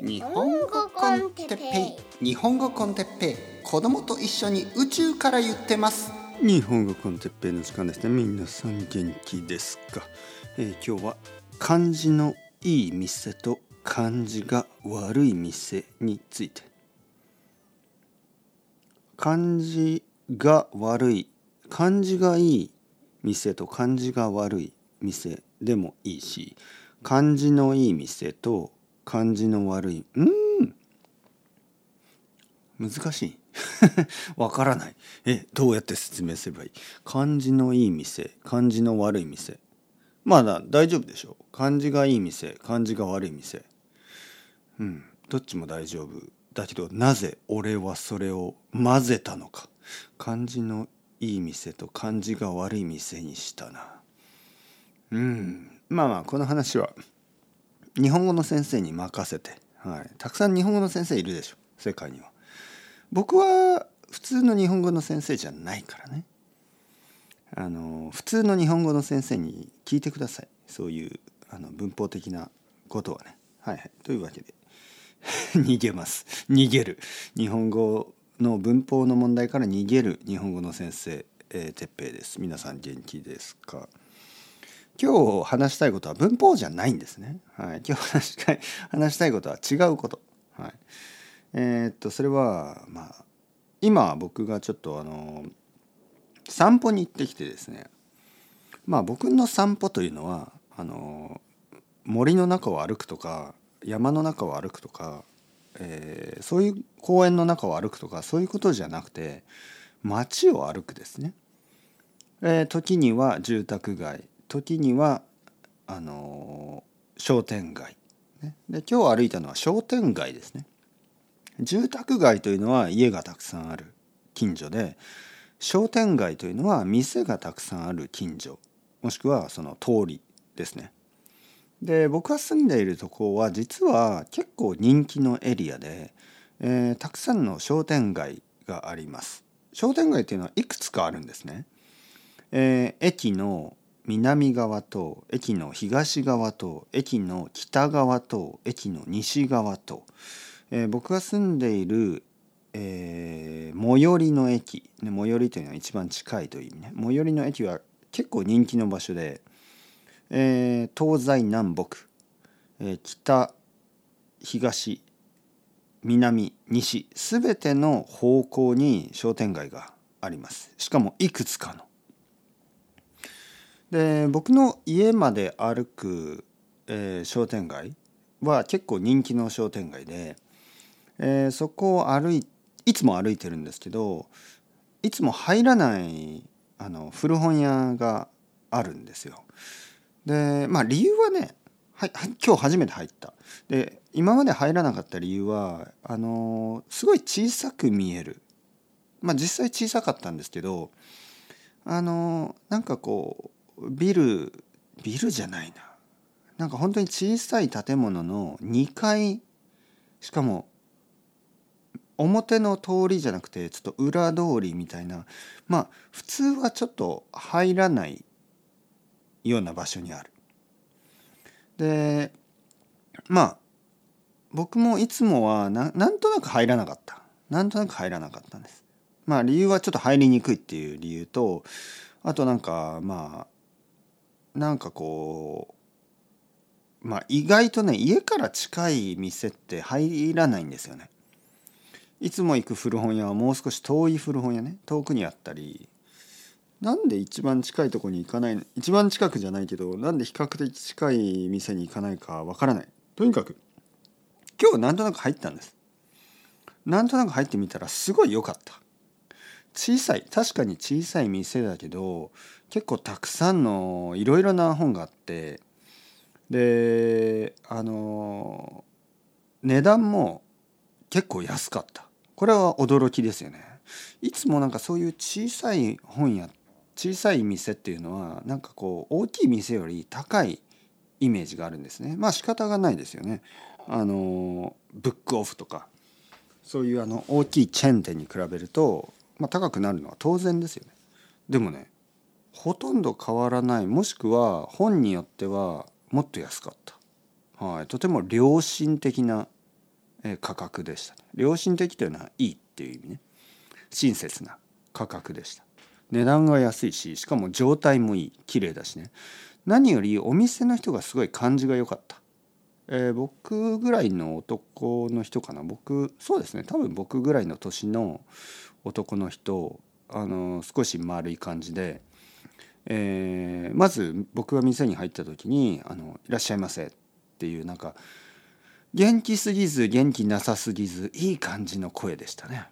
日本語コンテッペイ。日本語コンテッペイ。子供と一緒に宇宙から言ってます。日本語コンテッペイの時間ですね。皆さん元気ですか、えー、今日は漢字のいい店と漢字が悪い店について。漢字が悪い。漢字がいい店と漢字が悪い店でもいいし漢字のいい店と漢字の悪い。うん。難しい。わからない。えどうやって説明すればいい？漢字のいい店漢字の悪い店。まだ大丈夫でしょ？う漢字がいい店漢字が悪い店。うん。どっちも大丈夫。だけどなぜ俺はそれを混ぜたのか？漢字のいい店と漢字が悪い店にしたな。うん。まあまあこの話は日本語の先生に任せて、はい、たくさん日本語の先生いるでしょ世界には。僕は普通の日本語の先生じゃないからね。あの普通の日本語の先生に聞いてください。そういうあの文法的なことはね。はいはい、というわけで。逃げます。逃げる。日本語の文法の問題から逃げる日本語の先生、えー、です。皆さん元気ですか？今日話したいことは文法じゃないんですね。はい、今日話したい話したいことは違うこと。はい、えー、っとそれはまあ今僕がちょっとあの散歩に行ってきてですねまあ僕の散歩というのはあの森の中を歩くとか山の中を歩くとか、えー、そういう公園の中を歩くとかそういうことじゃなくて街を歩くですね。えー、時には住宅街時にはあの商店街、ね、で今日歩いたのは商店街ですね。住宅街というのは家がたくさんある近所で商店街というのは店がたくさんある近所。もしくはその通りですね。で僕が住んでいるところは実は結構人気のエリアで、えー、たくさんの商店街があります。商店街というのはいくつかあるんですね、えー、駅の南側と駅の東側と駅の北側と駅の西側と、えー、僕が住んでいる、えー、最寄りの駅、ね、最寄りというのは一番近いという意味ね。最寄りの駅は結構人気の場所で、えー、東西南北、えー、北東南西。全ての方向に商店街があります。しかもいくつかの。で僕の家まで歩く、えー、商店街は結構人気の商店街で、えー、そこを歩いいつも歩いてるんですけどいつも入らないあの古本屋があるんですよ。でまあ理由はねはい今日初めて入った。で今まで入らなかった理由はあのすごい小さく見える。まあ実際小さかったんですけどあのなんかこうビルビルじゃないななんか本当に小さい建物の2階しかも表の通りじゃなくてちょっと裏通りみたいなまあ普通はちょっと入らないような場所にある。でまあ僕もいつもはななんとなく入らなかったなんとなく入らなかったんです。まあ理由はちょっと入りにくいっていう理由とあとなんかまあなんかこうまあ意外とね家から近い店って入らないんですよね。いつも行く古本屋はもう少し遠い古本屋ね遠くにあったりなんで一番近いとこに行かない一番近くじゃないけどなんで比較的近い店に行かないかわからない。とにかく今日なんとなく入ったんです。なんとなく入ってみたらすごい良かった。小さい確かに小さい店だけど結構たくさんのいろいろな本があってであの値段も結構安かった。これは驚きですよね。いつもなんかそういう小さい本屋小さい店っていうのはなんかこう大きい店より高いイメージがあるんですね。まあ仕方がないですよね。あのブックオフとかそういうあの大きいチェーン店に比べると、まあ、高くなるのは当然ですよね。でもねほとんど変わらない。もしくは本によってはもっと安かった、はい、とても良心的な価格でした良心的というのはいいっていう意味ね。親切な価格でした。値段が安いししかも状態もいい。綺麗だしね。何よりお店の人がすごい感じが良かった、えー僕ぐらいの男の人かな。僕そうですね。多分僕ぐらいの年の男の人あの少し丸い感じで、えーまず僕が店に入った時に「あのいらっしゃいませ」っていうなんか元気すぎず元気なさすぎずいい感じの声でしたね。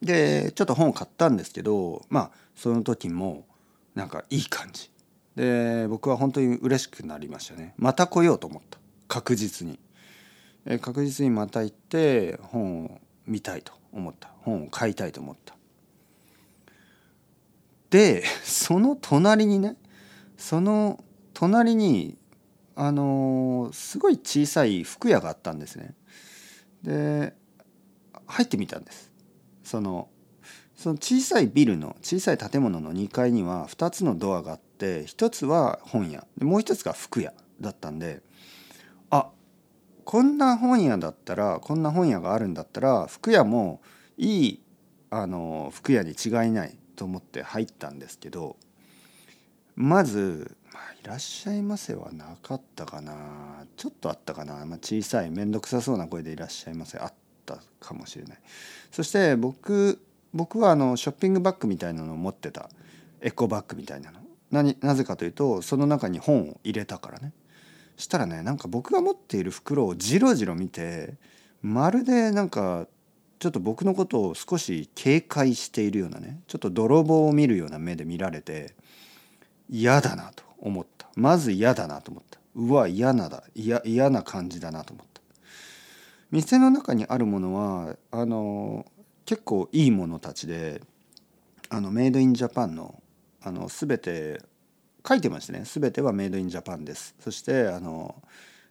でちょっと本を買ったんですけどまあその時もなんかいい感じ。で僕は本当に嬉しくなりましたね。また来ようと思った。確実に、え確実にまた行って本を見たいと思った。本を買いたいと思った。でその隣にねその隣にあのすごい小さい服屋があったんですね。で入ってみたんです。そのその小さいビルの小さい建物の2階には2つのドアがあって1つは本屋。でもう1つが服屋だったんであこんな本屋だったらこんな本屋があるんだったら服屋もいいあの服屋に違いないと思って入ったんですけどまず、まあ「いらっしゃいませ」はなかったかな。ちょっとあったかな、まあ、小さい面倒くさそうな声で「いらっしゃいませ」あったかもしれない。そして僕僕はあのショッピングバッグみたいなのを持ってた。エコバッグみたいなの。何なぜかというとその中に本を入れたからね。したらねなんか僕が持っている袋をじろじろ見てまるでなんかちょっと僕のことを少し警戒しているようなねちょっと泥棒を見るような目で見られて嫌だなと思った。まず嫌だなと思った。うわ嫌なだ。嫌な感じだなと思った。店の中にあるものはあの結構いいものたちであのメイドインジャパンのあの全て書いてましたね。全てはメイドインジャパンです。そしてあの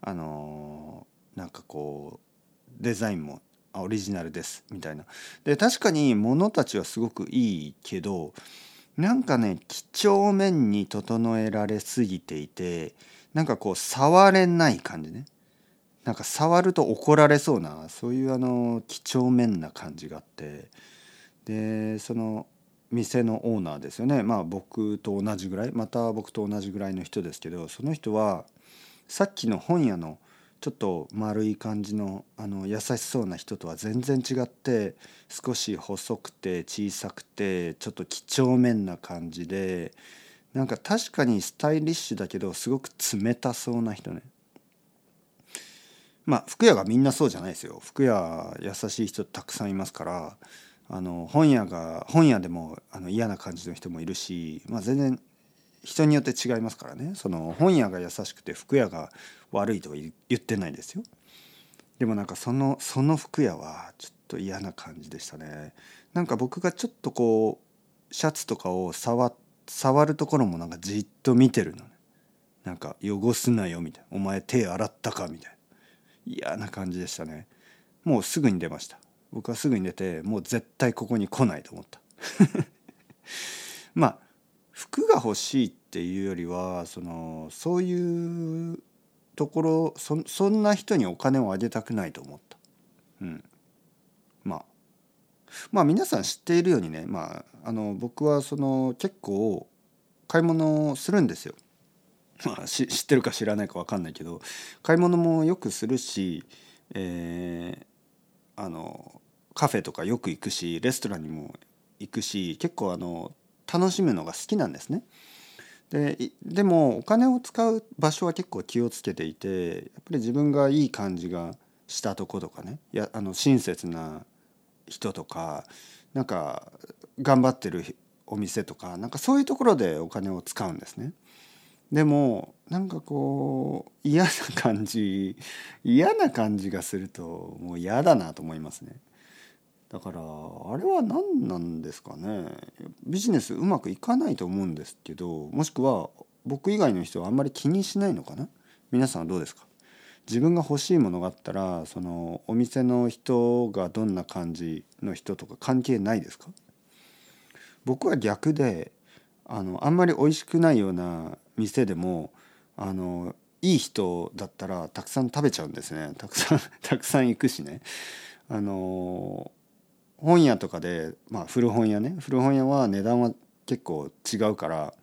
あのなんかこうデザインもオリジナルです。みたいな。で確かに物たちはすごくいいけどなんかね几帳面に整えられすぎていてなんかこう触れない感じね。なんか触ると怒られそうなそういうあの几帳面な感じがあって。でその店のオーナーですよね。まあ僕と同じぐらい。また僕と同じぐらいの人ですけどその人はさっきの本屋のちょっと丸い感じのあの優しそうな人とは全然違って少し細くて小さくてちょっと几帳面な感じでなんか確かにスタイリッシュだけどすごく冷たそうな人ね。まあ服屋がみんなそうじゃないですよ服屋優しい人たくさんいますからあの本屋が本屋でもあの嫌な感じの人もいるし、まあ、全然人によって違いますからね。その本屋が優しくて服屋が悪いとは言ってないですよ。でもなんかそのその服屋はちょっと嫌な感じでしたね。なんか僕がちょっとこうシャツとかを触触るところもなんかじっと見てるのね。なんか汚すなよみたいな。お前手洗ったかみたいな。嫌な感じでしたね。もうすぐに出ました。僕はすぐに出てもう絶対ここに来ないと思った。まあ服が欲しいっていうよりはそのそういうところそそんな人にお金をあげたくないと思ったうんまあまあ皆さん知っているようにね、まあ、あの僕はその結構買い物をするんですよ。まあ、し知ってるか知らないか分かんないけど買い物もよくするし、えーあのカフェとかよく行くしレストランにも行くし結構あの楽しむのが好きなんですね。ででもお金を使う場所は結構気をつけていてやっぱり自分がいい感じがしたとことかねやあの親切な人とかなんか頑張ってるお店とかなんかそういうところでお金を使うんですね。でもなんかこう嫌な感じ嫌な感じがするともう嫌だなと思いますね。だからあれは何なんですかね。ビジネスうまくいかないと思うんですけどもしくは僕以外の人はあんまり気にしないのかな。皆さんはどうですか。自分が欲しいものがあったらそのお店の人がどんな感じの人とか関係ないですか。僕は逆であのあんまり美味しくないような店でもあのいい人だったらたくさん食べちゃうんですね。たくさんたくさん行くしね。あの本屋とかでまあ古本屋ね。古本屋は値段は結構違うから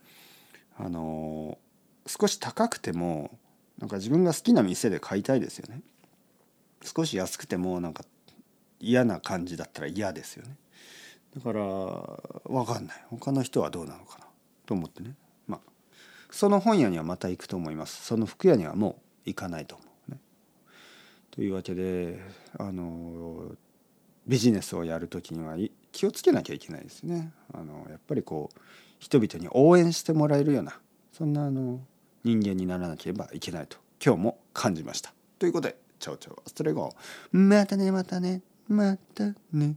あの少し高くてもなんか自分が好きな店で買いたいですよね。少し安くてもなんか嫌な感じだったら嫌ですよね。だから分かんない。他の人はどうなのかな？と思ってね。まあその本屋にはまた行くと思います。その服屋にはもう行かないと思うね。というわけであのビジネスをやる時には気をつけなきゃいけないですね。あのやっぱりこう人々に応援してもらえるようなそんなあの人間にならなければいけないと今日も感じました。ということでチャオチャオアストレゴ。またねまたね。またね。